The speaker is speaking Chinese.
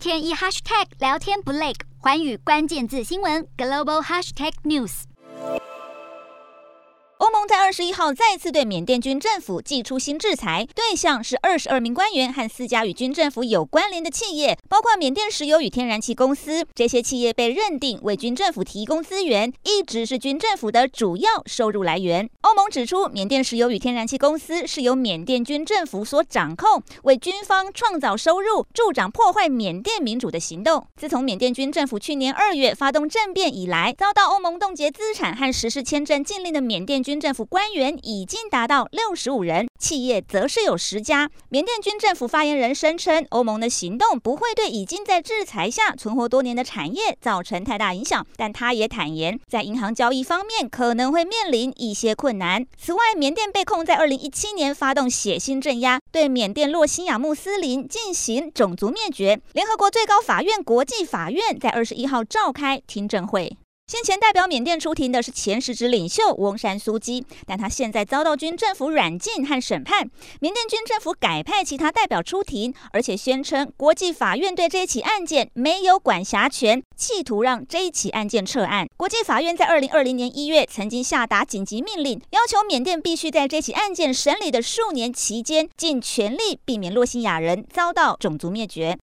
天一 hashtag 聊天不累，寰宇关键字新闻 global hashtag news。欧盟在二十一号再次对缅甸军政府祭出新制裁，对象是二十二名官员和四家与军政府有关联的企业，包括缅甸石油与天然气公司。这些企业被认定为军政府提供资源，一直是军政府的主要收入来源。指出，缅甸石油与天然气公司是由缅甸军政府所掌控，为军方创造收入，助长破坏缅甸民主的行动。自从缅甸军政府去年二月发动政变以来，遭到欧盟冻结资产和实施签证禁令的缅甸。军政府官员已经达到六十五人，企业则是有十家。缅甸军政府发言人声称，欧盟的行动不会对已经在制裁下存活多年的产业造成太大影响，但他也坦言，在银行交易方面可能会面临一些困难。此外，缅甸被控在二零一七年发动血腥镇压，对缅甸洛辛亚穆斯林进行种族灭绝。联合国最高法院国际法院在二十一号召开听证会。先前代表缅甸出庭的是前实职领袖翁山苏姬，但他现在遭到军政府软禁和审判。缅甸军政府改派其他代表出庭，而且宣称国际法院对这起案件没有管辖权，企图让这一起案件撤案。国际法院在二零二零年一月曾经下达紧急命令，要求缅甸必须在这起案件审理的数年期间，尽全力避免洛辛亚人遭到种族灭绝。